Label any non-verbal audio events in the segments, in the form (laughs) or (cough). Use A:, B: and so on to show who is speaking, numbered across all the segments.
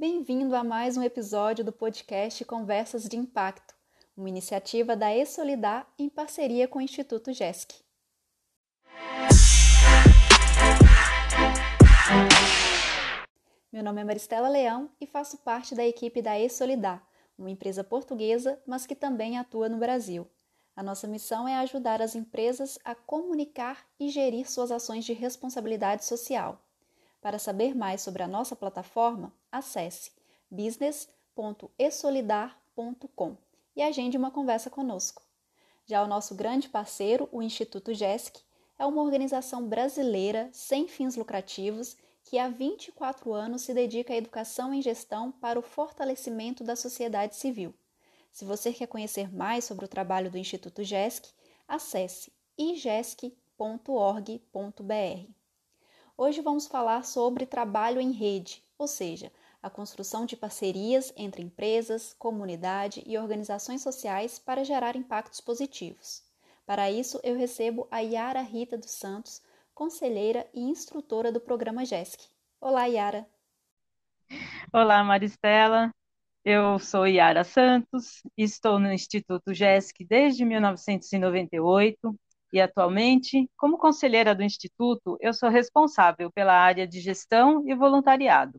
A: Bem-vindo a mais um episódio do podcast Conversas de Impacto, uma iniciativa da E-Solidar em parceria com o Instituto GESC. Meu nome é Maristela Leão e faço parte da equipe da E-Solidar, uma empresa portuguesa, mas que também atua no Brasil. A nossa missão é ajudar as empresas a comunicar e gerir suas ações de responsabilidade social. Para saber mais sobre a nossa plataforma, acesse business.esolidar.com e agende uma conversa conosco. Já o nosso grande parceiro, o Instituto GESC, é uma organização brasileira sem fins lucrativos que há 24 anos se dedica à educação em gestão para o fortalecimento da sociedade civil. Se você quer conhecer mais sobre o trabalho do Instituto GESC, acesse igesc.org.br. Hoje vamos falar sobre trabalho em rede, ou seja, a construção de parcerias entre empresas, comunidade e organizações sociais para gerar impactos positivos. Para isso, eu recebo a Yara Rita dos Santos, conselheira e instrutora do programa GESC. Olá, Yara.
B: Olá, Maristela. Eu sou Yara Santos, estou no Instituto GESC desde 1998 e atualmente, como conselheira do Instituto, eu sou responsável pela área de gestão e voluntariado.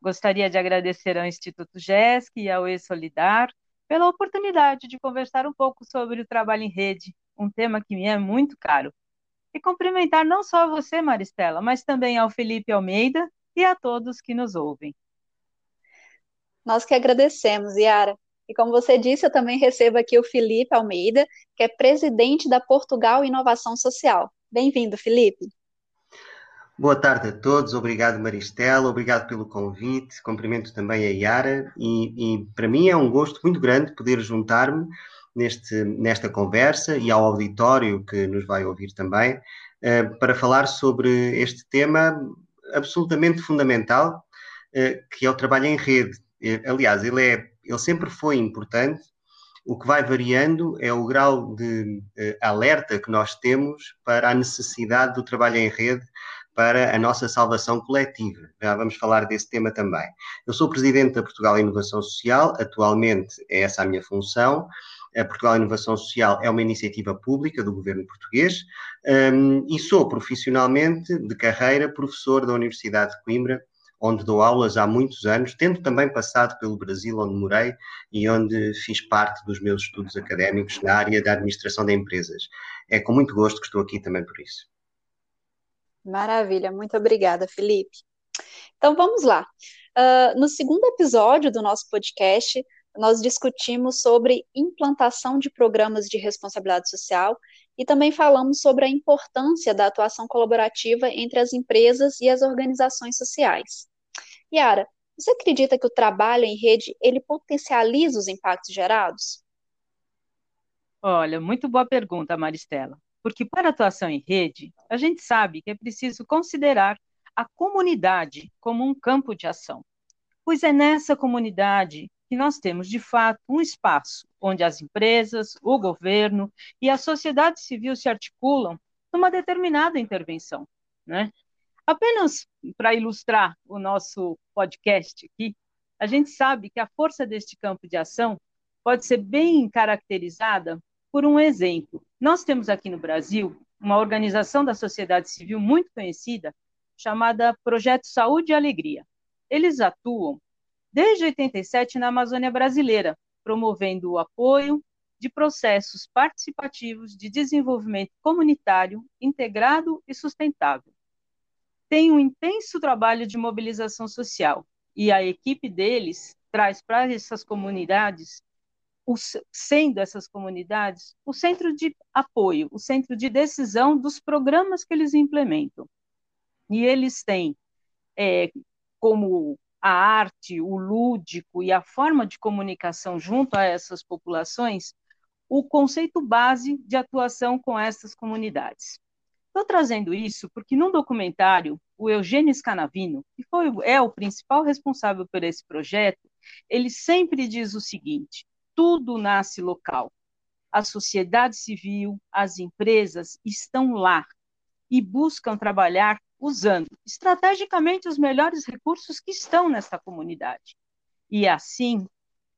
B: Gostaria de agradecer ao Instituto GESC e ao E-Solidar pela oportunidade de conversar um pouco sobre o trabalho em rede, um tema que me é muito caro. E cumprimentar não só você, Maristela, mas também ao Felipe Almeida e a todos que nos ouvem.
A: Nós que agradecemos, Yara. E como você disse, eu também recebo aqui o Felipe Almeida, que é presidente da Portugal Inovação Social. Bem-vindo, Felipe.
C: Boa tarde a todos, obrigado Maristela, obrigado pelo convite, cumprimento também a Yara e, e para mim é um gosto muito grande poder juntar-me neste, nesta conversa e ao auditório que nos vai ouvir também uh, para falar sobre este tema absolutamente fundamental uh, que é o trabalho em rede aliás, ele, é, ele sempre foi importante, o que vai variando é o grau de uh, alerta que nós temos para a necessidade do trabalho em rede para a nossa salvação coletiva. Já vamos falar desse tema também. Eu sou presidente da Portugal Inovação Social, atualmente é essa a minha função. A Portugal Inovação Social é uma iniciativa pública do governo português um, e sou profissionalmente de carreira professor da Universidade de Coimbra onde dou aulas há muitos anos, tendo também passado pelo Brasil, onde morei e onde fiz parte dos meus estudos académicos na área da administração de empresas. É com muito gosto que estou aqui também por isso.
A: Maravilha, muito obrigada, Felipe. Então vamos lá. Uh, no segundo episódio do nosso podcast, nós discutimos sobre implantação de programas de responsabilidade social e também falamos sobre a importância da atuação colaborativa entre as empresas e as organizações sociais. Yara, você acredita que o trabalho em rede ele potencializa os impactos gerados?
B: Olha, muito boa pergunta, Maristela. Porque para a atuação em rede, a gente sabe que é preciso considerar a comunidade como um campo de ação. Pois é nessa comunidade que nós temos, de fato, um espaço onde as empresas, o governo e a sociedade civil se articulam numa determinada intervenção. Né? Apenas para ilustrar o nosso podcast aqui, a gente sabe que a força deste campo de ação pode ser bem caracterizada por um exemplo. Nós temos aqui no Brasil uma organização da sociedade civil muito conhecida chamada Projeto Saúde e Alegria. Eles atuam desde 87 na Amazônia brasileira, promovendo o apoio de processos participativos de desenvolvimento comunitário integrado e sustentável tem um intenso trabalho de mobilização social e a equipe deles traz para essas comunidades, sendo essas comunidades, o centro de apoio, o centro de decisão dos programas que eles implementam. E eles têm é, como a arte, o lúdico e a forma de comunicação junto a essas populações o conceito base de atuação com essas comunidades. Estou trazendo isso porque num documentário, o Eugênio Scanavino, que foi, é o principal responsável por esse projeto, ele sempre diz o seguinte: tudo nasce local. A sociedade civil, as empresas estão lá e buscam trabalhar usando estrategicamente os melhores recursos que estão nessa comunidade. E assim,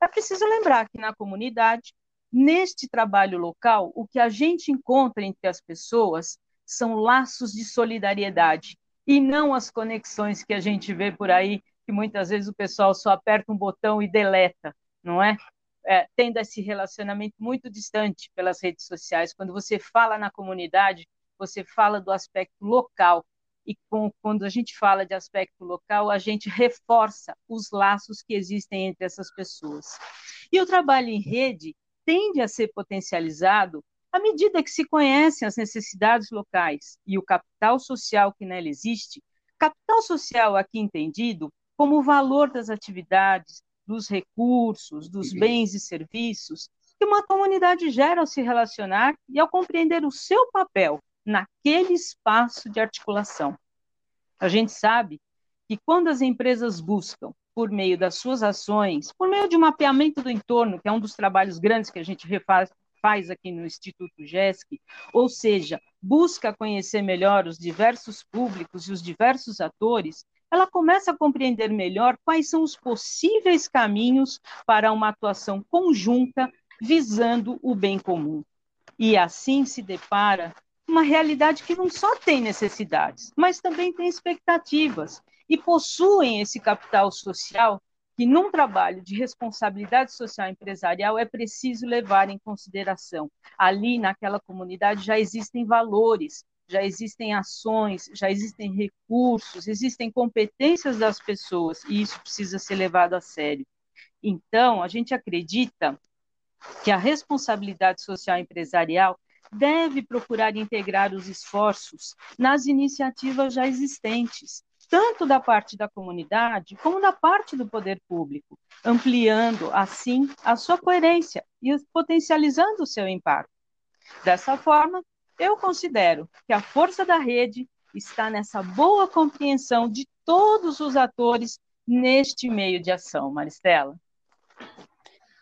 B: é preciso lembrar que na comunidade, neste trabalho local, o que a gente encontra entre as pessoas são laços de solidariedade e não as conexões que a gente vê por aí, que muitas vezes o pessoal só aperta um botão e deleta, não é? é tendo esse relacionamento muito distante pelas redes sociais. Quando você fala na comunidade, você fala do aspecto local. E com, quando a gente fala de aspecto local, a gente reforça os laços que existem entre essas pessoas. E o trabalho em rede tende a ser potencializado à medida que se conhecem as necessidades locais e o capital social que nela existe, capital social aqui entendido como o valor das atividades, dos recursos, dos bens e serviços que uma comunidade gera ao se relacionar e ao compreender o seu papel naquele espaço de articulação. A gente sabe que quando as empresas buscam, por meio das suas ações, por meio de um mapeamento do entorno, que é um dos trabalhos grandes que a gente refaz, faz aqui no Instituto GESC, ou seja, busca conhecer melhor os diversos públicos e os diversos atores, ela começa a compreender melhor quais são os possíveis caminhos para uma atuação conjunta visando o bem comum. E assim se depara uma realidade que não só tem necessidades, mas também tem expectativas e possuem esse capital social que num trabalho de responsabilidade social empresarial é preciso levar em consideração. Ali naquela comunidade já existem valores, já existem ações, já existem recursos, existem competências das pessoas e isso precisa ser levado a sério. Então, a gente acredita que a responsabilidade social empresarial deve procurar integrar os esforços nas iniciativas já existentes, tanto da parte da comunidade como da parte do poder público, ampliando, assim, a sua coerência e potencializando o seu impacto. Dessa forma, eu considero que a força da rede está nessa boa compreensão de todos os atores neste meio de ação, Maristela.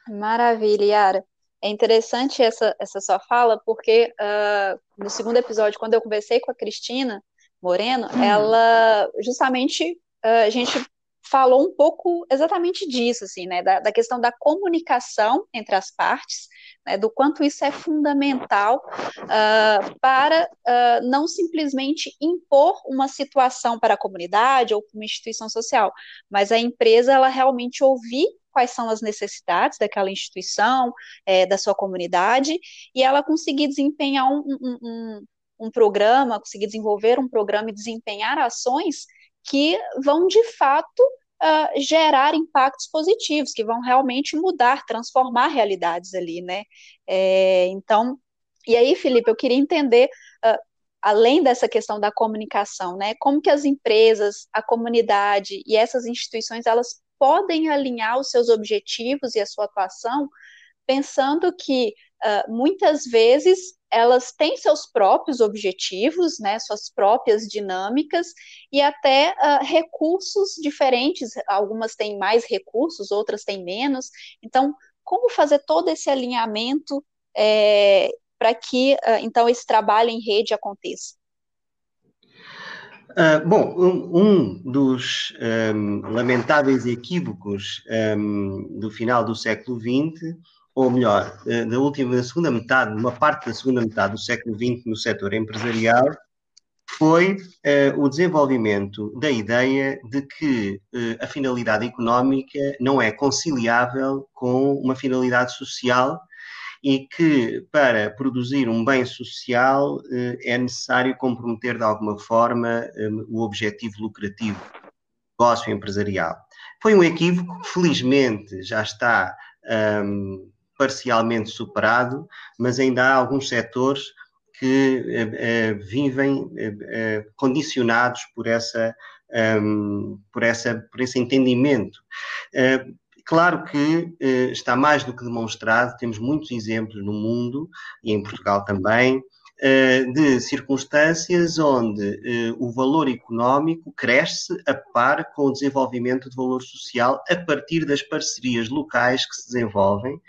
A: Maravilha, Yara. É interessante essa, essa sua fala, porque uh, no segundo episódio, quando eu conversei com a Cristina Moreno, hum. ela justamente uh, a gente falou um pouco exatamente disso, assim, né, da, da questão da comunicação entre as partes, né, do quanto isso é fundamental uh, para uh, não simplesmente impor uma situação para a comunidade ou para uma instituição social, mas a empresa ela realmente ouvir quais são as necessidades daquela instituição, é, da sua comunidade, e ela conseguir desempenhar um, um, um, um programa, conseguir desenvolver um programa e desempenhar ações que vão de fato uh, gerar impactos positivos, que vão realmente mudar, transformar realidades ali, né? É, então, e aí, Felipe, eu queria entender, uh, além dessa questão da comunicação, né? Como que as empresas, a comunidade e essas instituições, elas podem alinhar os seus objetivos e a sua atuação, pensando que uh, muitas vezes elas têm seus próprios objetivos, né, suas próprias dinâmicas e até uh, recursos diferentes. Algumas têm mais recursos, outras têm menos. Então, como fazer todo esse alinhamento é, para que uh, então esse trabalho em rede aconteça?
C: Uh, bom, um, um dos um, lamentáveis equívocos um, do final do século XX, ou melhor, uh, da última, da segunda metade, uma parte da segunda metade do século XX no setor empresarial, foi uh, o desenvolvimento da ideia de que a finalidade económica não é conciliável com uma finalidade social e que para produzir um bem social eh, é necessário comprometer de alguma forma eh, o objetivo lucrativo do negócio empresarial. Foi um equívoco que felizmente já está um, parcialmente superado, mas ainda há alguns setores que uh, uh, vivem uh, condicionados por essa, um, por essa, por esse entendimento. Claro que eh, está mais do que demonstrado, temos muitos exemplos no mundo e em Portugal também, eh, de circunstâncias onde eh, o valor económico cresce a par com o desenvolvimento de valor social a partir das parcerias locais que se desenvolvem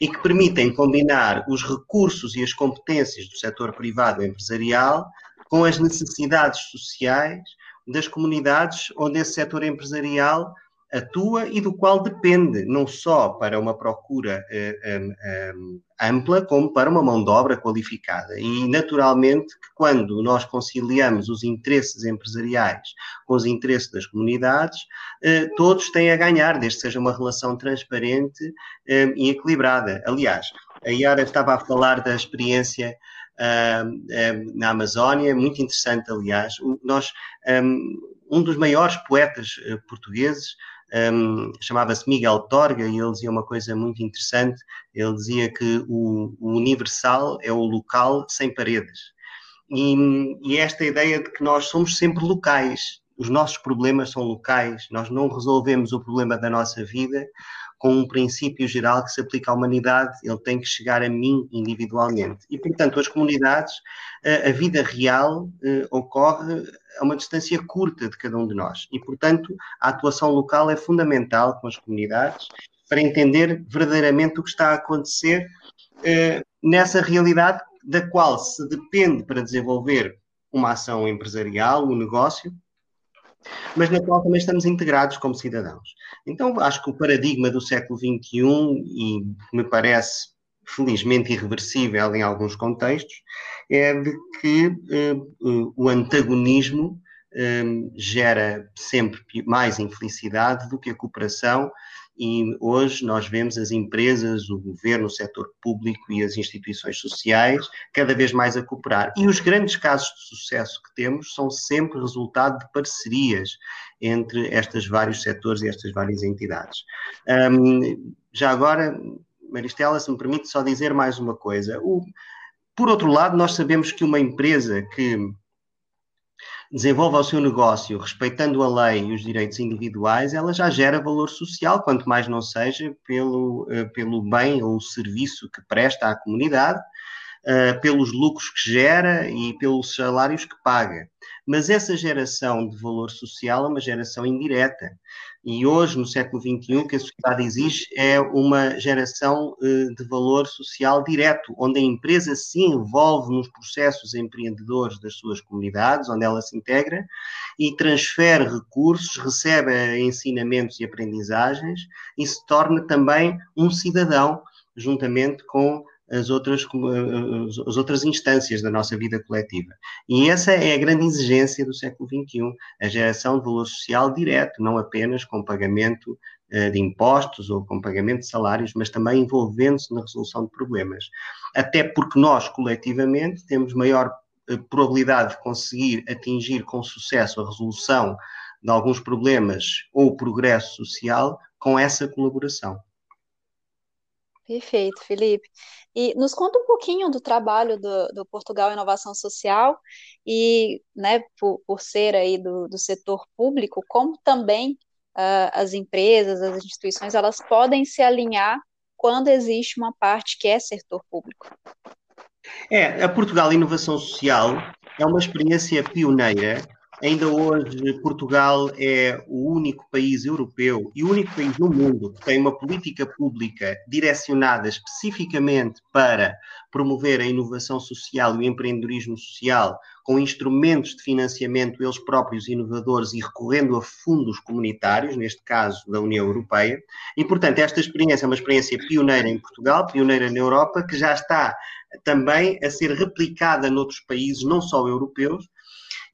C: e que permitem combinar os recursos e as competências do setor privado empresarial com as necessidades sociais das comunidades onde esse setor empresarial atua e do qual depende, não só para uma procura uh, um, um, ampla, como para uma mão de obra qualificada. E, naturalmente, que quando nós conciliamos os interesses empresariais com os interesses das comunidades, uh, todos têm a ganhar, desde que seja uma relação transparente uh, e equilibrada. Aliás, a Yara estava a falar da experiência na Amazónia, muito interessante, aliás. nós, um dos maiores poetas portugueses, um, chamava-se Miguel Torga e ele dizia uma coisa muito interessante. Ele dizia que o, o universal é o local sem paredes. E, e, esta ideia de que nós somos sempre locais, os nossos problemas são locais, nós não resolvemos o problema da nossa vida com um princípio geral que se aplica à humanidade, ele tem que chegar a mim individualmente. E, portanto, as comunidades, a, vida real eh, ocorre a uma distância curta de cada um de nós. E, portanto, a atuação local é fundamental com as comunidades para entender verdadeiramente o que está a acontecer eh, nessa realidade da qual se depende para desenvolver uma ação empresarial, um negócio, mas na qual também estamos integrados como cidadãos. Então, acho que o paradigma do século XXI, e me parece felizmente irreversível em alguns contextos, é de que uh, o antagonismo um, gera sempre mais infelicidade do que a cooperação e hoje nós vemos as empresas, o governo, o setor público e as instituições sociais cada vez mais a cooperar. E os grandes casos de sucesso que temos são sempre resultado de parcerias entre estes vários setores e estas várias entidades. Um, já agora, Maristela, se me permite só dizer mais uma coisa. O, por outro lado, nós sabemos que uma empresa que desenvolva o seu negócio respeitando a lei e os direitos individuais, ela já gera valor social, quanto mais não seja pelo, uh, pelo bem ou serviço que presta à comunidade, uh, pelos lucros que gera e pelos salários que paga. Mas essa geração de valor social é uma geração indireta. E hoje, no século XXI, que a sociedade exige é uma geração eh, de valor social direto, onde a empresa se envolve nos processos empreendedores das suas comunidades, onde ela se integra e transfere recursos, recebe ensinamentos e aprendizagens e se torna também um cidadão, juntamente com as outras, eh, as outras instâncias da nossa vida coletiva. E essa é a grande exigência do século XXI, a geração de valor social direto, não apenas com pagamento eh, de impostos ou com pagamento de salários, mas também envolvendo-se na resolução de problemas. Até porque nós, coletivamente, temos maior eh, probabilidade de conseguir atingir com sucesso a resolução de alguns problemas ou o progresso social com essa colaboração.
A: Perfeito, Felipe. E nos conta um pouquinho do trabalho do, do Portugal Inovação Social e, né, por, por ser aí do, do setor público, como também uh, as empresas, as instituições, elas podem se alinhar quando existe uma parte que é setor público.
C: É, a Portugal Inovação Social é uma experiência pioneira Ainda hoje, Portugal é o único país europeu e o único país no mundo que tem uma política pública direcionada especificamente para promover a inovação social e o empreendedorismo social, com instrumentos de financiamento eles próprios inovadores e recorrendo a fundos comunitários, neste caso da União Europeia. E, portanto, esta experiência é uma experiência pioneira em Portugal, pioneira na Europa, que já está também a ser replicada noutros países, não só europeus,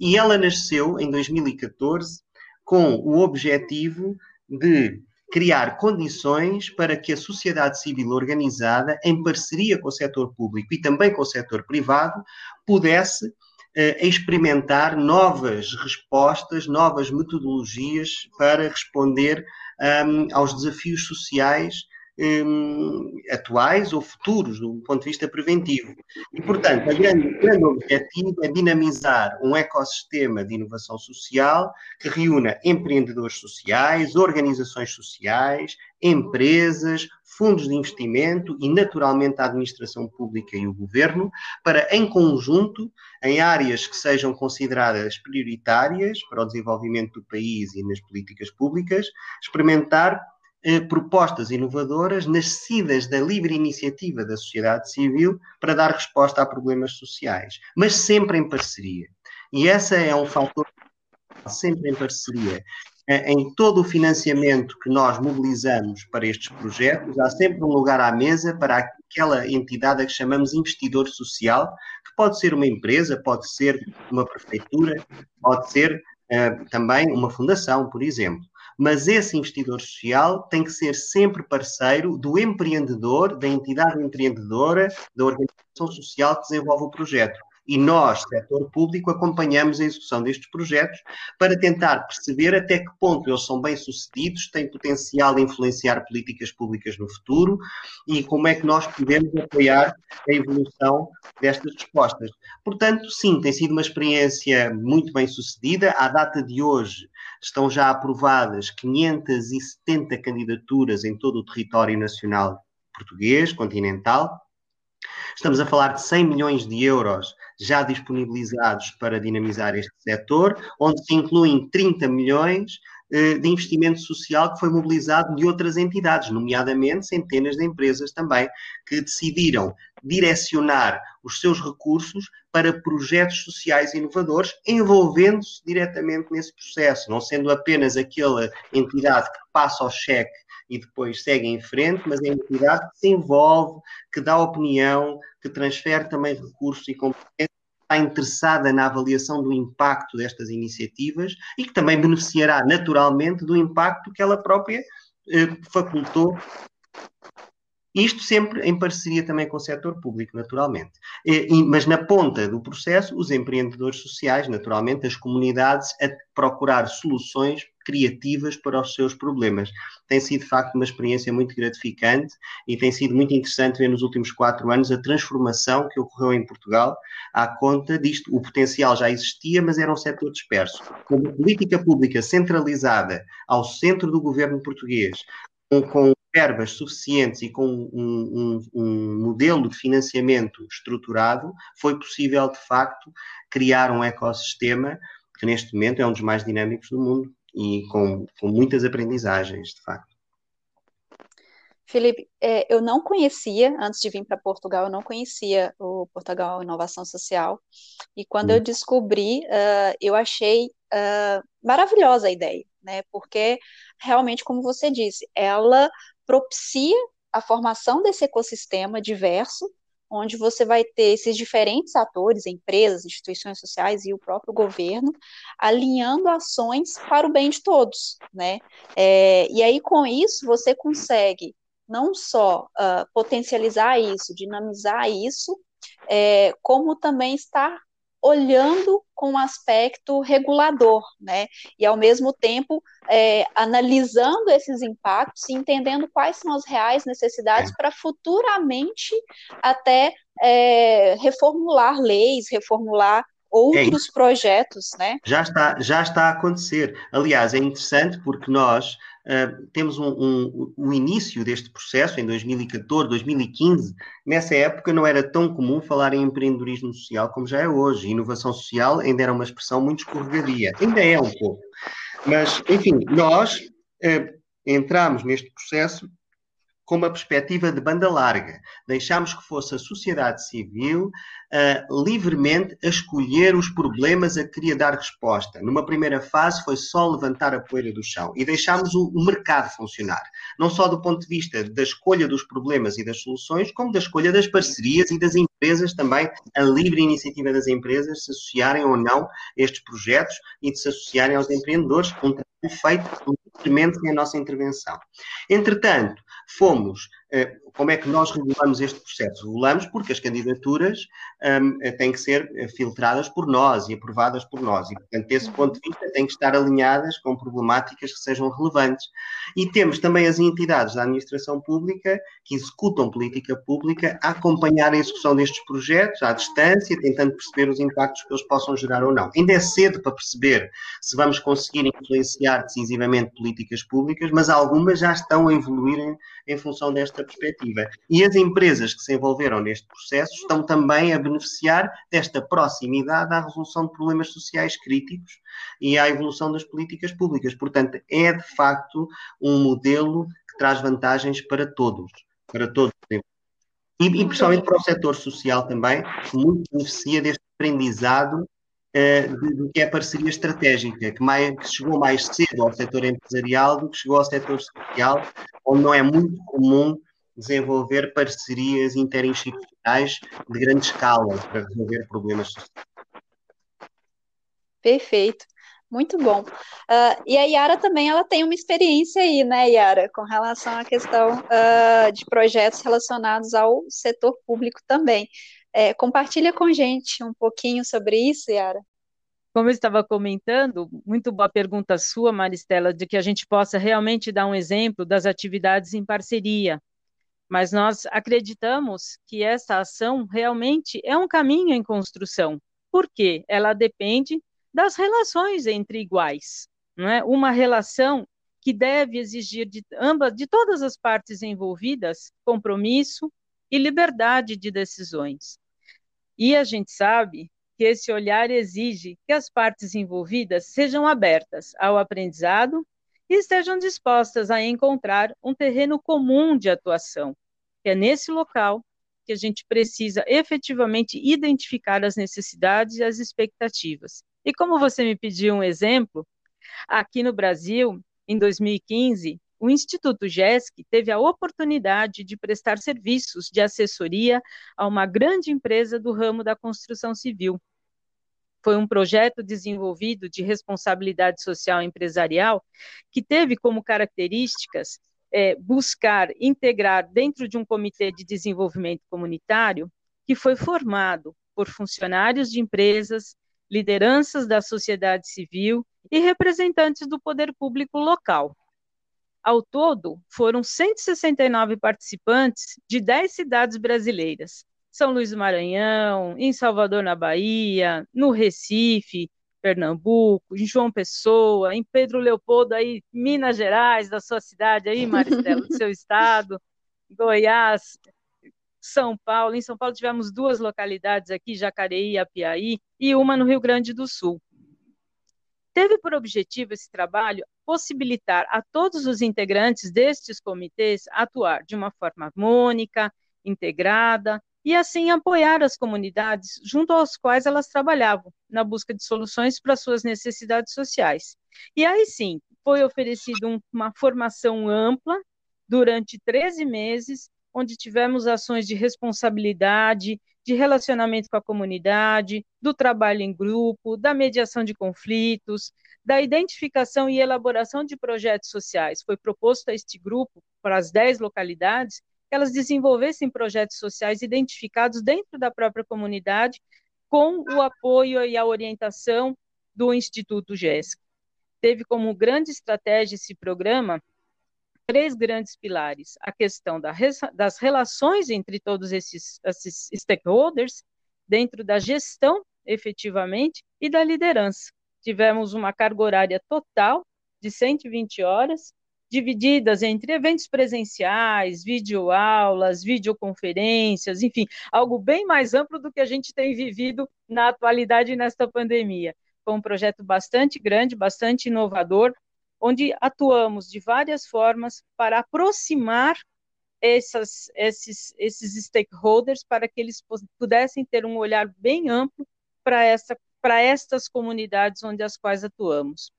C: e ela nasceu em 2014 com o objetivo de criar condições para que a sociedade civil organizada, em parceria com o setor público e também com o setor privado, pudesse eh, experimentar novas respostas, novas metodologias para responder um, aos desafios sociais um, atuais ou futuros, do ponto de vista preventivo. E, portanto, o grande, grande objetivo é dinamizar um ecossistema de inovação social que reúna empreendedores sociais, organizações sociais, empresas, fundos de investimento e, naturalmente, a administração pública e o governo, para, em conjunto, em áreas que sejam consideradas prioritárias para o desenvolvimento do país e nas políticas públicas, experimentar eh, propostas inovadoras nascidas da livre iniciativa da sociedade civil para dar resposta a problemas sociais, mas sempre em parceria. E essa é um fator sempre em parceria em todo o financiamento que nós mobilizamos para estes projetos, há sempre um lugar à mesa para aquela entidade a que chamamos investidor social, que pode ser uma empresa, pode ser uma prefeitura, pode ser uh, também uma fundação, por exemplo. Mas esse investidor social tem que ser sempre parceiro do empreendedor, da entidade empreendedora, da organização social que desenvolve o projeto e nós, setor público, acompanhamos a execução destes projetos para tentar perceber até que ponto eles são bem-sucedidos, têm potencial de influenciar políticas públicas no futuro e como é que nós podemos apoiar a evolução destas respostas. Portanto, sim, tem sido uma experiência muito bem-sucedida. À data de hoje, estão já aprovadas 570 candidaturas em todo o território nacional português, continental. Estamos a falar de 100 milhões de euros já disponibilizados para dinamizar este setor, onde se incluem 30 milhões de investimento social que foi mobilizado de outras entidades, nomeadamente centenas de empresas também, que decidiram direcionar os seus recursos para projetos sociais inovadores, envolvendo-se diretamente nesse processo, não sendo apenas aquela entidade que passa o cheque e depois segue em frente, mas é a entidade que se envolve, que dá opinião, que transfere também recursos e competências, interessada na avaliação do impacto destas iniciativas e que também beneficiará naturalmente do impacto que ela própria eh, facultou isto sempre em parceria também com o setor público, naturalmente. Mas na ponta do processo, os empreendedores sociais, naturalmente, as comunidades, a procurar soluções criativas para os seus problemas. Tem sido, de facto, uma experiência muito gratificante e tem sido muito interessante ver nos últimos quatro anos a transformação que ocorreu em Portugal à conta disto. O potencial já existia, mas era um setor disperso. Com uma política pública centralizada ao centro do governo português, com verbas suficientes e com um, um, um, modelo de financiamento estruturado, foi possível, de facto, criar um ecossistema que neste momento é um dos mais dinâmicos do mundo e com, com muitas aprendizagens, de facto.
A: Felipe, é, eu não conhecia, antes de vir para Portugal, eu não conhecia o Portugal Inovação Social, e quando hum. eu descobri, uh, eu achei uh, maravilhosa a ideia, né, porque realmente, como você disse, ela propicia a formação desse ecossistema diverso, onde você vai ter esses diferentes atores, empresas, instituições sociais e o próprio governo, alinhando ações para o bem de todos, né? É, e aí, com isso, você consegue não só uh, potencializar isso, dinamizar isso, é, como também estar olhando com um aspecto regulador, né? E ao mesmo tempo é, analisando esses impactos e entendendo quais são as reais necessidades é. para futuramente até é, reformular leis, reformular outros é projetos, né?
C: Já está, já está a acontecer. Aliás, é interessante porque nós Uh, temos um, um, um, início deste processo em 2014, 2015. Nessa época não era tão comum falar em empreendedorismo social como já é hoje. Inovação social ainda era uma expressão muito escorregadia. Ainda é um pouco. Mas, enfim, nós uh, entramos neste processo com uma perspectiva de banda larga. Deixámos que fosse a sociedade civil uh, livremente a escolher os problemas a que queria dar resposta. Numa primeira fase foi só levantar a poeira do chão e deixámos o, o mercado funcionar. Não só do ponto de vista da escolha dos problemas e das soluções, como da escolha das parcerias e das empresas também, a livre iniciativa das empresas se associarem ou não a estes projetos e de se associarem aos empreendedores, um trabalho feito sem a nossa intervenção. Entretanto, fomos como é que nós regulamos este processo? Regulamos porque as candidaturas um, têm que ser eh, filtradas por nós e aprovadas por nós. E, portanto, desse uhum. ponto de vista, têm que estar alinhadas com problemáticas que sejam relevantes. E temos também as entidades da administração pública que executam política pública a acompanhar a execução destes projetos à distância, tentando perceber os impactos que eles possam gerar ou não. Ainda é cedo para perceber se vamos conseguir influenciar decisivamente políticas públicas, mas algumas já estão a evoluir em, em função desta perspectiva. E as empresas que se envolveram neste processo estão também a beneficiar desta proximidade à resolução de problemas sociais críticos e à evolução das políticas públicas. Portanto, é de facto um modelo que traz vantagens para todos, para todos. E, e principalmente para o setor social também, que muito beneficia deste aprendizado uh, do que é a parceria estratégica, que, mais, que chegou mais cedo ao setor empresarial do que chegou ao setor social, onde não é muito comum desenvolver parcerias interinstitucionais de grande escala para resolver problemas sociais.
A: Perfeito. Muito bom. Uh, e a Yara também ela tem uma experiência aí, né, Yara, com relação à questão uh, de projetos relacionados ao setor público também. É, compartilha com a gente um pouquinho sobre isso, Yara.
B: Como eu estava comentando, muito boa pergunta sua, Maristela, de que a gente possa realmente dar um exemplo das atividades em parceria. Mas nós acreditamos que essa ação realmente é um caminho em construção, porque ela depende das relações entre iguais, não é? Uma relação que deve exigir de ambas, de todas as partes envolvidas, compromisso e liberdade de decisões. E a gente sabe que esse olhar exige que as partes envolvidas sejam abertas ao aprendizado e estejam dispostas a encontrar um terreno comum de atuação, que é nesse local que a gente precisa efetivamente identificar as necessidades e as expectativas e como você me pediu um exemplo, aqui no Brasil, em 2015, o Instituto GESC teve a oportunidade de prestar serviços de assessoria a uma grande empresa do ramo da construção civil. Foi um projeto desenvolvido de responsabilidade social empresarial que teve como características é, buscar integrar dentro de um comitê de desenvolvimento comunitário que foi formado por funcionários de empresas, lideranças da sociedade civil e representantes do poder público local. Ao todo, foram 169 participantes de 10 cidades brasileiras. São Luís do Maranhão, em Salvador, na Bahia, no Recife, Pernambuco, em João Pessoa, em Pedro Leopoldo, aí, Minas Gerais, da sua cidade aí, Maristela, do seu estado, (laughs) Goiás, são Paulo. Em São Paulo tivemos duas localidades aqui, Jacareí e Apiaí, e uma no Rio Grande do Sul. Teve por objetivo esse trabalho possibilitar a todos os integrantes destes comitês atuar de uma forma harmônica, integrada e assim apoiar as comunidades junto às quais elas trabalhavam na busca de soluções para suas necessidades sociais. E aí sim, foi oferecido uma formação ampla durante 13 meses onde tivemos ações de responsabilidade, de relacionamento com a comunidade, do trabalho em grupo, da mediação de conflitos, da identificação e elaboração de projetos sociais. Foi proposto a este grupo, para as 10 localidades, elas desenvolvessem projetos sociais identificados dentro da própria comunidade, com o apoio e a orientação do Instituto GESC. Teve como grande estratégia esse programa três grandes pilares: a questão da, das relações entre todos esses, esses stakeholders, dentro da gestão, efetivamente, e da liderança. Tivemos uma carga horária total de 120 horas, divididas entre eventos presenciais, videoaulas, videoconferências, enfim, algo bem mais amplo do que a gente tem vivido na atualidade nesta pandemia. Foi um projeto bastante grande, bastante inovador, onde atuamos de várias formas para aproximar essas, esses, esses stakeholders para que eles pudessem ter um olhar bem amplo para essa para estas comunidades onde as quais atuamos.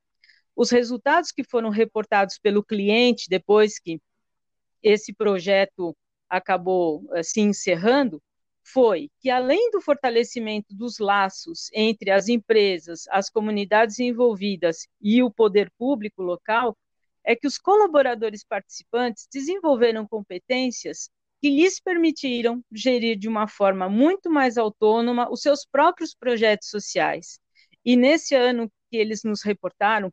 B: Os resultados que foram reportados pelo cliente depois que esse projeto acabou eh, se encerrando foi que, além do fortalecimento dos laços entre as empresas, as comunidades envolvidas e o poder público local, é que os colaboradores participantes desenvolveram competências que lhes permitiram gerir de uma forma muito mais autônoma os seus próprios projetos sociais. E nesse ano que eles nos reportaram,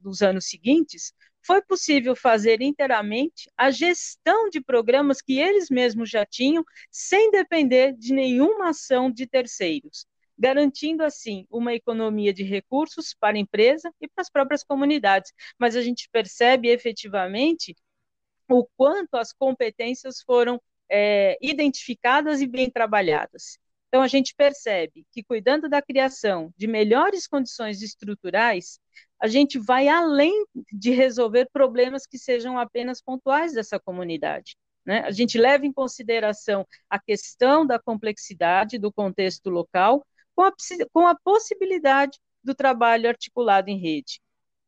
B: nos anos seguintes, foi possível fazer inteiramente a gestão de programas que eles mesmos já tinham, sem depender de nenhuma ação de terceiros, garantindo assim uma economia de recursos para a empresa e para as próprias comunidades. Mas a gente percebe efetivamente o quanto as competências foram é, identificadas e bem trabalhadas. Então, a gente percebe que, cuidando da criação de melhores condições estruturais, a gente vai além de resolver problemas que sejam apenas pontuais dessa comunidade. Né? A gente leva em consideração a questão da complexidade do contexto local, com a, com a possibilidade do trabalho articulado em rede.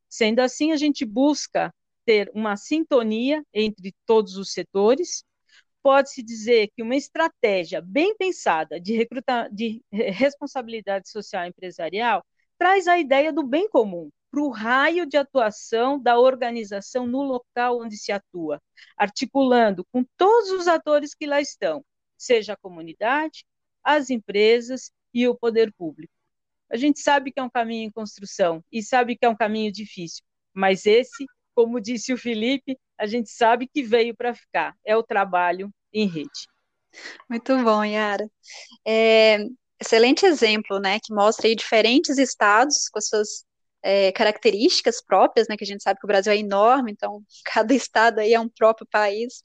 B: Sendo assim, a gente busca ter uma sintonia entre todos os setores. Pode-se dizer que uma estratégia bem pensada de, recruta, de responsabilidade social empresarial traz a ideia do bem comum para o raio de atuação da organização no local onde se atua, articulando com todos os atores que lá estão, seja a comunidade, as empresas e o poder público. A gente sabe que é um caminho em construção e sabe que é um caminho difícil, mas esse, como disse o Felipe, a gente sabe que veio para ficar, é o trabalho em rede.
A: Muito bom, Yara. É, excelente exemplo, né, que mostra aí diferentes estados com as suas é, características próprias, né, que a gente sabe que o Brasil é enorme, então (laughs) cada estado aí é um próprio país,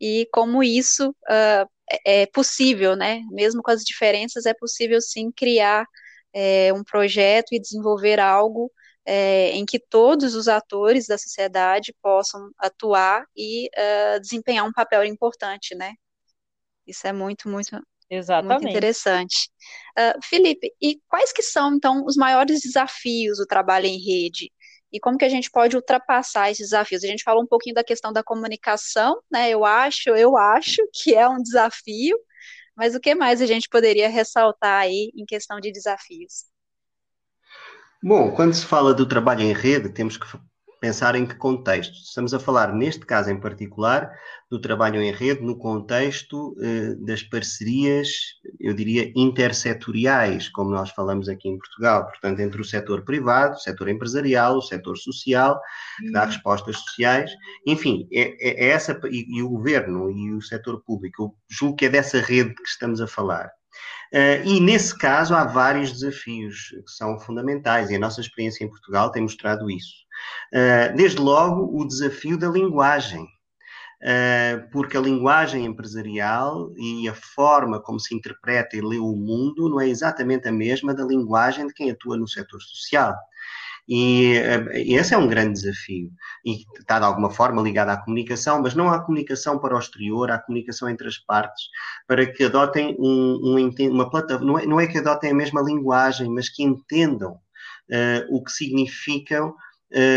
A: e como isso uh, é possível, né, mesmo com as diferenças, é possível sim criar é, um projeto e desenvolver algo é, em que todos os atores da sociedade possam atuar e uh, desempenhar um papel importante, né? Isso é muito, muito, Exatamente. muito interessante. Uh, Felipe, e quais que são, então, os maiores desafios do trabalho em rede? E como que a gente pode ultrapassar esses desafios? A gente falou um pouquinho da questão da comunicação, né? Eu acho, eu acho (laughs) que é um desafio, mas o que mais a gente poderia ressaltar aí em questão de desafios?
C: Bom, quando se fala do trabalho em rede, temos que pensar em que contexto. Estamos a falar, neste caso em particular, do trabalho em rede no contexto eh, das parcerias, eu diria, intersetoriais, como nós falamos aqui em Portugal, portanto, entre o setor privado, o setor empresarial, o setor social, que dá uhum. respostas sociais, enfim, é, é, é essa, e, e, o governo e o setor público, eu julgo que é dessa rede que estamos a falar. Uh, e nesse caso há vários desafios que são fundamentais e a nossa experiência em Portugal tem mostrado isso. Uh, desde logo, o desafio da linguagem. Uh, porque a linguagem empresarial e a forma como se interpreta e lê o mundo não é exatamente a mesma da linguagem de quem atua no setor social. E, e, esse é um grande desafio. E está de alguma forma ligado à comunicação, mas não à comunicação para o exterior, à comunicação entre as partes, para que adotem um, um, uma plataforma. Não é, não é que adotem a mesma linguagem, mas que entendam uh, o que significam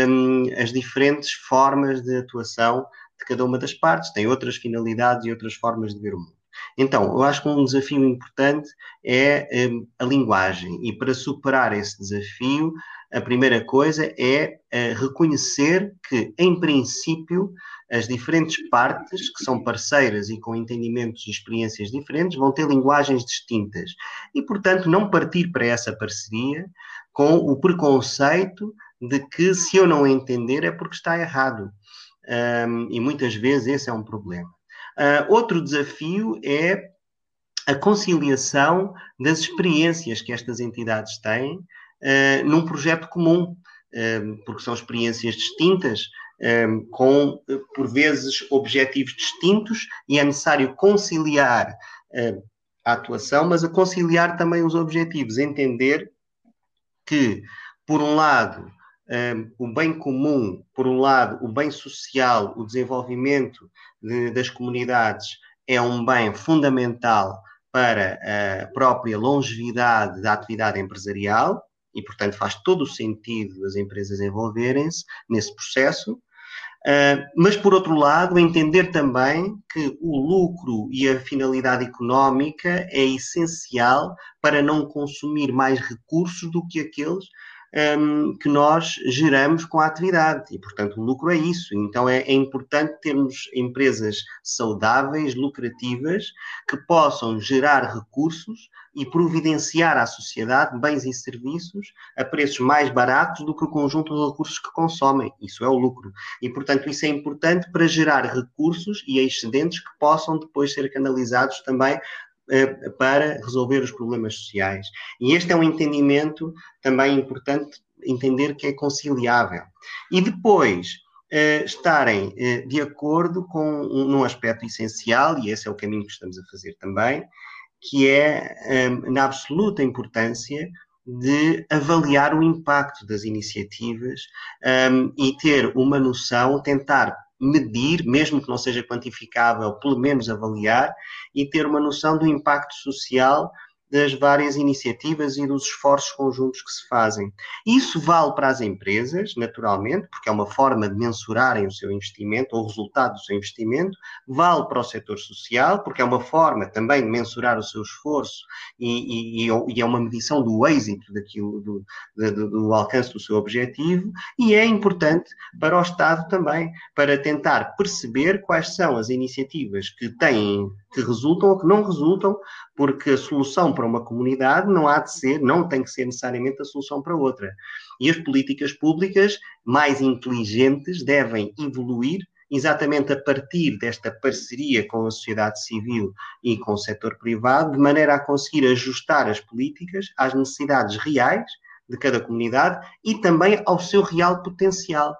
C: um, as diferentes formas de atuação de cada uma das partes. Tem outras finalidades e outras formas de ver o mundo. Então, eu acho que um desafio importante é um, a linguagem, e para superar esse desafio, a primeira coisa é uh, reconhecer que, em princípio, as diferentes partes, que são parceiras e com entendimentos e experiências diferentes, vão ter linguagens distintas. E, portanto, não partir para essa parceria com o preconceito de que se eu não entender é porque está errado. Um, e muitas vezes esse é um problema. Uh, outro desafio é a conciliação das experiências que estas entidades têm uh, num projeto comum, uh, porque são experiências distintas, um, com, por vezes, objetivos distintos, e é necessário conciliar a atuação, mas a conciliar também os objetivos, entender que, por um lado, o bem comum, por um lado, o bem social, o desenvolvimento de, das comunidades é um bem fundamental para a própria longevidade da atividade empresarial, e, portanto, faz todo o sentido as empresas envolverem-se nesse processo. Uh, mas, por outro lado, entender também que o lucro e a finalidade económica é essencial para não consumir mais recursos do que aqueles um, que nós geramos com a atividade. E, portanto, o lucro é isso. Então, é, é, importante termos empresas saudáveis, lucrativas, que possam gerar recursos e providenciar à sociedade bens e serviços a preços mais baratos do que o conjunto de recursos que consomem. Isso é o lucro. E, portanto, isso é importante para gerar recursos e excedentes que possam depois ser canalizados também eh, para resolver os problemas sociais. E este é um entendimento também importante, entender que é conciliável. E depois, Uh, estarem uh, de acordo com um, num aspecto essencial, e esse é o caminho que estamos a fazer também, que é um, na absoluta importância de avaliar o impacto das iniciativas um, e ter uma noção, tentar medir, mesmo que não seja quantificável, pelo menos avaliar e ter uma noção do impacto social das várias iniciativas e dos esforços conjuntos que se fazem. Isso vale para as empresas, naturalmente, porque é uma forma de mensurarem o seu investimento ou o resultado do seu investimento, vale para o setor social, porque é uma forma também de mensurar o seu esforço e, e, e é uma medição do êxito daquilo, do, do, do alcance do seu objetivo, e é importante para o Estado também, para tentar perceber quais são as iniciativas que têm, que resultam ou que não resultam, porque a solução para uma comunidade não há de ser, não tem que ser necessariamente a solução para outra. E as políticas públicas mais inteligentes devem evoluir exatamente a partir desta parceria com a sociedade civil e com o setor privado, de maneira a conseguir ajustar as políticas às necessidades reais de cada comunidade e também ao seu real potencial.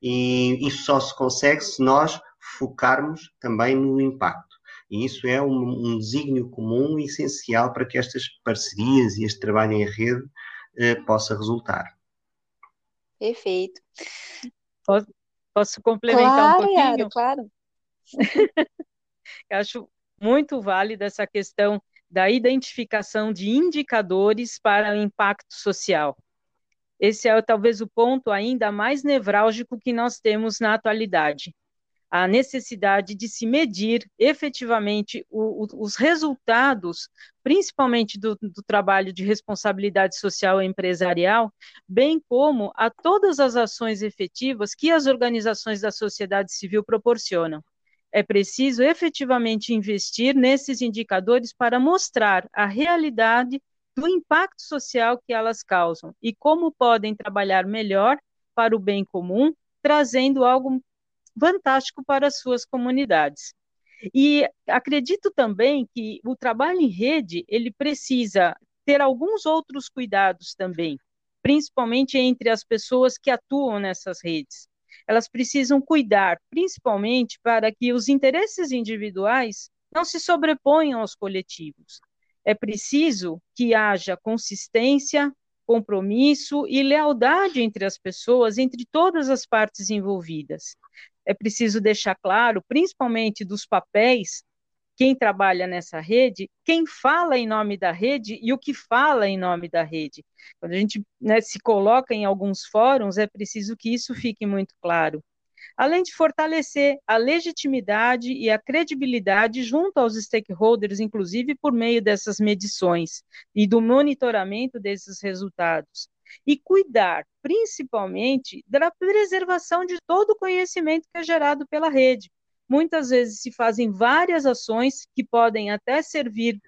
C: E isso só se consegue se nós focarmos também no impacto. E isso é um, um desígnio comum e essencial para que estas parcerias e este trabalho em rede eh, possa resultar.
A: Perfeito.
B: Posso, posso complementar
A: claro,
B: um pouquinho?
A: Yara, claro. (laughs)
B: Eu acho muito válida essa questão da identificação de indicadores para o impacto social. Esse é talvez o ponto ainda mais nevrálgico que nós temos na atualidade a necessidade de se medir efetivamente o, o, os resultados, principalmente do, do, trabalho de responsabilidade social e empresarial, bem como a todas as ações efetivas que as organizações da sociedade civil proporcionam. É preciso efetivamente investir nesses indicadores para mostrar a realidade do impacto social que elas causam e como podem trabalhar melhor para o bem comum, trazendo algo fantástico para as suas comunidades. E acredito também que o trabalho em rede, ele precisa ter alguns outros cuidados também, principalmente entre as pessoas que atuam nessas redes. Elas precisam cuidar, principalmente para que os interesses individuais não se sobreponham aos coletivos. É preciso que haja consistência, compromisso e lealdade entre as pessoas, entre todas as partes envolvidas é preciso deixar claro, principalmente dos papéis, quem trabalha nessa rede, quem fala em nome da rede e o que fala em nome da rede. Quando a gente né, se coloca em alguns fóruns, é preciso que isso fique muito claro. Além de fortalecer a legitimidade e a credibilidade junto aos stakeholders, inclusive por meio dessas medições e do monitoramento desses resultados e cuidar, principalmente, da preservação de todo o conhecimento que é gerado pela rede. Muitas vezes se fazem várias ações que podem até servir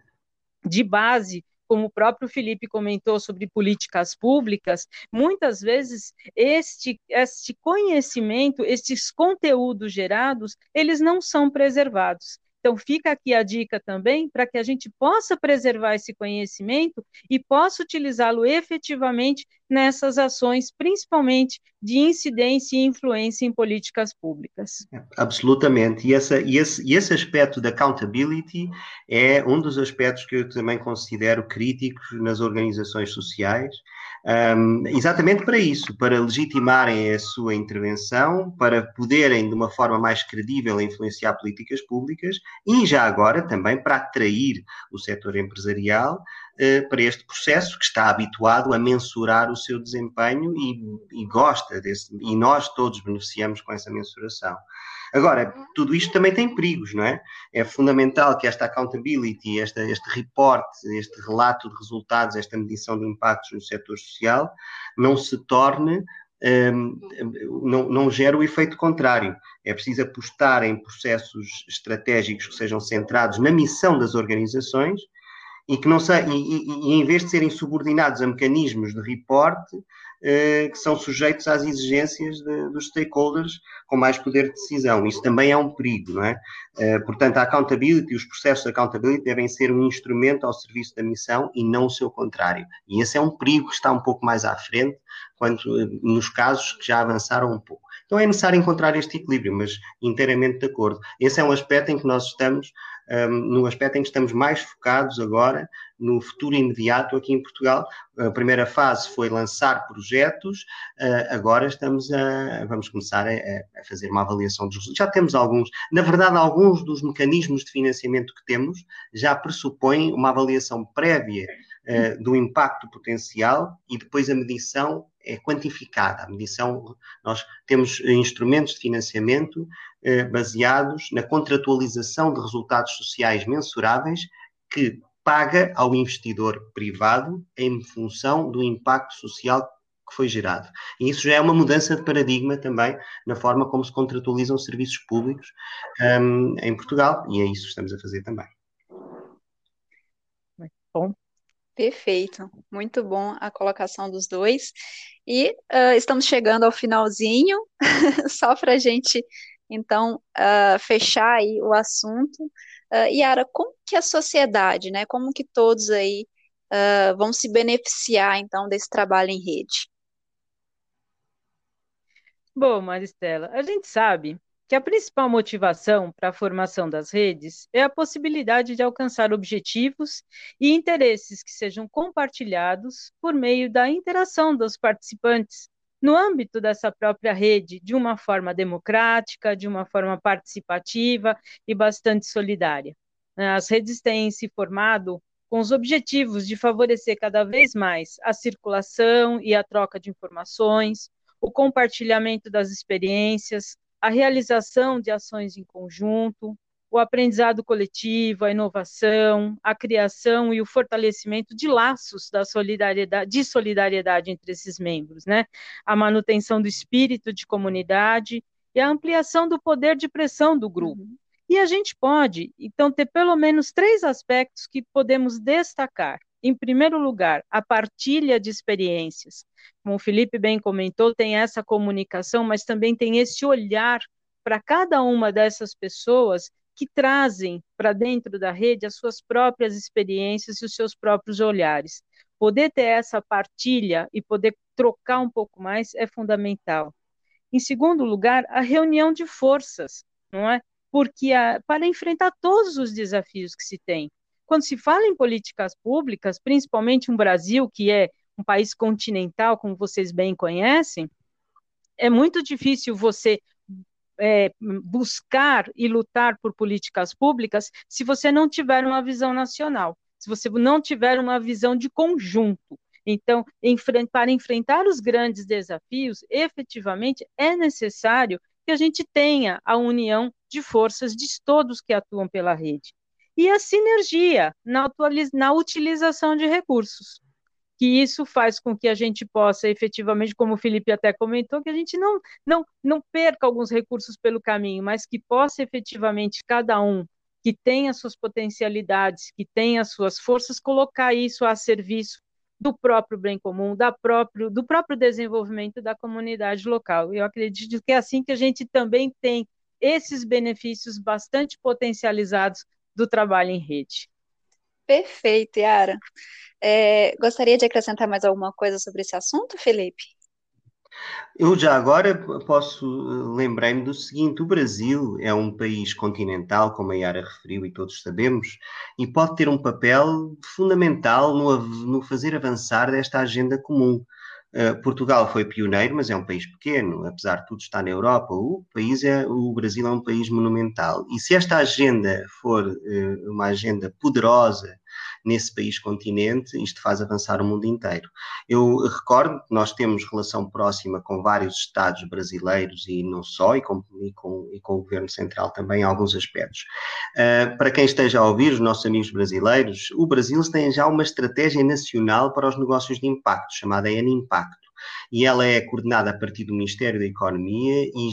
B: de base como o próprio Felipe comentou sobre políticas públicas, muitas vezes este, este conhecimento, estes conteúdos gerados, eles não são preservados. Então, fica aqui a dica também para que a gente possa preservar esse conhecimento e possa utilizá-lo efetivamente nessas ações, principalmente de incidência e influência em políticas públicas.
C: É, absolutamente. E, essa, e, esse, e esse aspecto da accountability é um dos aspectos que eu também considero críticos nas organizações sociais um, exatamente para isso, para legitimarem a sua intervenção, para poderem, de uma forma mais credível, influenciar políticas públicas e, já agora, também para atrair o setor empresarial para este processo que está habituado a mensurar o seu desempenho e, e gosta desse, e nós todos beneficiamos com essa mensuração. Agora, tudo isto também tem perigos, não é? É fundamental que esta accountability, esta, este report, este relato de resultados, esta medição de impactos no setor social, não se torne um, não, não gera o efeito contrário. É preciso apostar em processos estratégicos que sejam centrados na missão das organizações e que não se, e, e, em vez de serem subordinados a mecanismos de reporte, eh, que são sujeitos às exigências de, dos stakeholders com mais poder de decisão. Isso também é um perigo, não é? Eh, portanto, a accountability, os processos de accountability devem ser um instrumento ao serviço da missão e não o seu contrário. E esse é um perigo que está um pouco mais à frente, quanto eh, nos casos que já avançaram um pouco. Então é necessário encontrar este equilíbrio, mas inteiramente de acordo. Esse é um aspecto em que nós estamos, um, no aspecto em que estamos mais focados agora no futuro imediato aqui em Portugal. A primeira fase foi lançar projetos, agora estamos a, vamos começar a, a fazer uma avaliação dos resultados. Já temos alguns, na verdade, alguns dos mecanismos de financiamento que temos já pressupõem uma avaliação prévia do impacto potencial e depois a medição é quantificada. A medição, nós temos instrumentos de financiamento eh, baseados na contratualização de resultados sociais mensuráveis que paga ao investidor privado em função do impacto social que foi gerado. E isso já é uma mudança de paradigma também na forma como se contratualizam serviços públicos um, em Portugal, e é isso que estamos a fazer também.
A: Bom, Perfeito, muito bom a colocação dos dois. E uh, estamos chegando ao finalzinho, (laughs) só para a gente, então, uh, fechar aí o assunto. Uh, Yara, como que a sociedade, né, como que todos aí uh, vão se beneficiar, então, desse trabalho em rede?
B: Bom, Maristela, a gente sabe que a principal motivação para a formação das redes é a possibilidade de alcançar objetivos e interesses que sejam compartilhados por meio da interação dos participantes no âmbito dessa própria rede, de uma forma democrática, de uma forma participativa e bastante solidária. As redes têm se formado com os objetivos de favorecer cada vez mais a circulação e a troca de informações, o compartilhamento das experiências, a realização de ações em conjunto, o aprendizado coletivo, a inovação, a criação e o fortalecimento de laços da solidariedade, de solidariedade entre esses membros, né? A manutenção do espírito de comunidade e a ampliação do poder de pressão do grupo. Uhum. E a gente pode, então, ter pelo menos três aspectos que podemos destacar. Em primeiro lugar, a partilha de experiências. Como o Felipe bem comentou, tem essa comunicação, mas também tem esse olhar para cada uma dessas pessoas que trazem para dentro da rede as suas próprias experiências e os seus próprios olhares. Poder ter essa partilha e poder trocar um pouco mais é fundamental. Em segundo lugar, a reunião de forças, não é? Porque a, para enfrentar todos os desafios que se tem, quando se fala em políticas públicas, principalmente um Brasil que é um país continental, como vocês bem conhecem, é muito difícil você é, buscar e lutar por políticas públicas se você não tiver uma visão nacional, se você não tiver uma visão de conjunto. Então, para enfrentar os grandes desafios, efetivamente é necessário que a gente tenha a união de forças de todos que atuam pela rede e a sinergia na, na utilização de recursos que isso faz com que a gente possa efetivamente, como o Felipe até comentou, que a gente não, não, não perca alguns recursos pelo caminho, mas que possa efetivamente cada um que tenha suas potencialidades, que tenha suas forças, colocar isso a serviço do próprio bem comum, da próprio, do próprio desenvolvimento da comunidade local. Eu acredito que é assim que a gente também tem esses benefícios bastante potencializados do trabalho em rede.
A: Perfeito, Yara. É, gostaria de acrescentar mais alguma coisa sobre esse assunto, Felipe?
C: Eu já agora posso lembrar-me do seguinte: o Brasil é um país continental, como a Yara referiu e todos sabemos, e pode ter um papel fundamental no, no fazer avançar desta agenda comum. Uh, Portugal foi pioneiro, mas é um país pequeno, apesar de tudo estar na Europa. O país é, o Brasil é um país monumental. E se esta agenda for uh, uma agenda poderosa nesse país continente, isto faz avançar o mundo inteiro. Eu recordo que nós temos relação próxima com vários Estados brasileiros e não só, e com, e com, e com o Governo Central também em alguns aspectos. Uh, para quem esteja a ouvir, os nossos amigos brasileiros, o Brasil tem já uma estratégia nacional para os negócios de impacto, chamada N-Impacto e ela é coordenada a partir do Ministério da Economia e,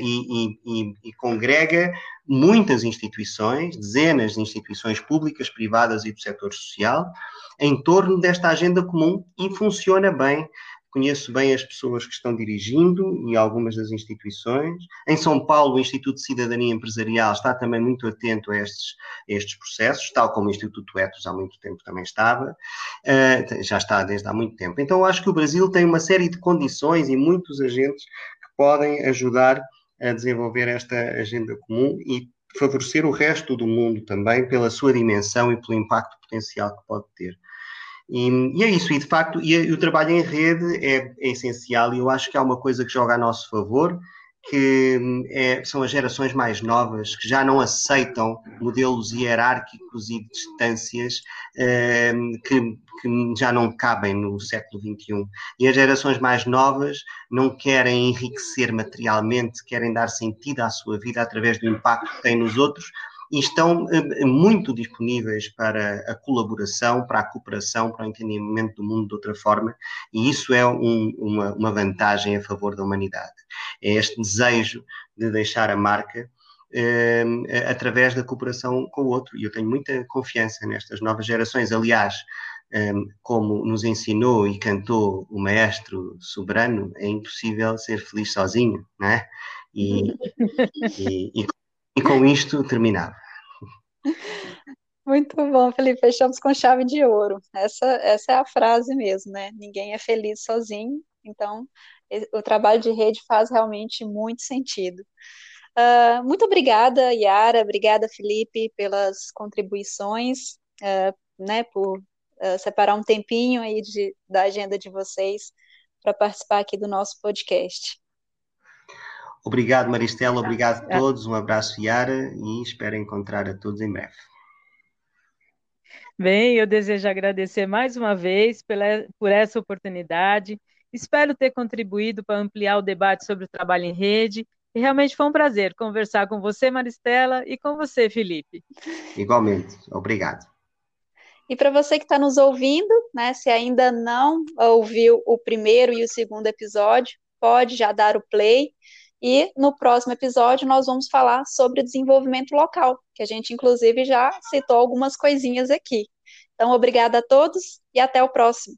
C: e, e, e, congrega muitas instituições, dezenas de instituições públicas, privadas e do setor social, em torno desta agenda comum e funciona bem. Conheço bem as pessoas que estão dirigindo e algumas das instituições. Em São Paulo, o Instituto de Cidadania Empresarial está também muito atento a estes, a estes processos, tal como o Instituto Etos há muito tempo também estava, uh, já está desde há muito tempo. Então, acho que o Brasil tem uma série de condições e muitos agentes que podem ajudar a desenvolver esta agenda comum e favorecer o resto do mundo também pela sua dimensão e pelo impacto potencial que pode ter. E, e é isso, e de facto, e, e o trabalho em rede é, é, essencial e eu acho que há uma coisa que joga a nosso favor, que é, são as gerações mais novas que já não aceitam modelos hierárquicos e distâncias eh, que, que, já não cabem no século XXI. E as gerações mais novas não querem enriquecer materialmente, querem dar sentido à sua vida através do impacto que têm nos outros, e estão eh, muito disponíveis para a colaboração, para a cooperação, para o entendimento do mundo de outra forma, e isso é um, uma, uma vantagem a favor da humanidade. É este desejo de deixar a marca eh, através da cooperação com o outro, e eu tenho muita confiança nestas novas gerações. Aliás, eh, como nos ensinou e cantou o maestro soberano, é impossível ser feliz sozinho, não é? E, (laughs) e, e, e com isto terminava. (laughs)
A: Muito bom, Felipe. Fechamos com chave de ouro. Essa, essa é a frase mesmo, né? Ninguém é feliz sozinho, então o trabalho de rede faz realmente muito sentido. Uh, muito obrigada, Yara, obrigada, Felipe, pelas contribuições, uh, né, por uh, separar um tempinho aí de, da agenda de vocês para participar aqui do nosso podcast.
C: Obrigado, Maristela. Obrigado a todos. Um abraço, Yara, e espero encontrar a todos em breve.
B: Bem, eu desejo agradecer mais uma vez pela, por essa oportunidade. Espero ter contribuído para ampliar o debate sobre o trabalho em rede. E realmente foi um prazer conversar com você, Maristela, e com você, Felipe.
C: Igualmente. Obrigado.
A: E para você que está nos ouvindo, né, se ainda não ouviu o primeiro e o segundo episódio, pode já dar o play e no próximo episódio nós vamos falar sobre desenvolvimento local, que a gente inclusive já citou algumas coisinhas aqui. Então, obrigada a todos e até o próximo.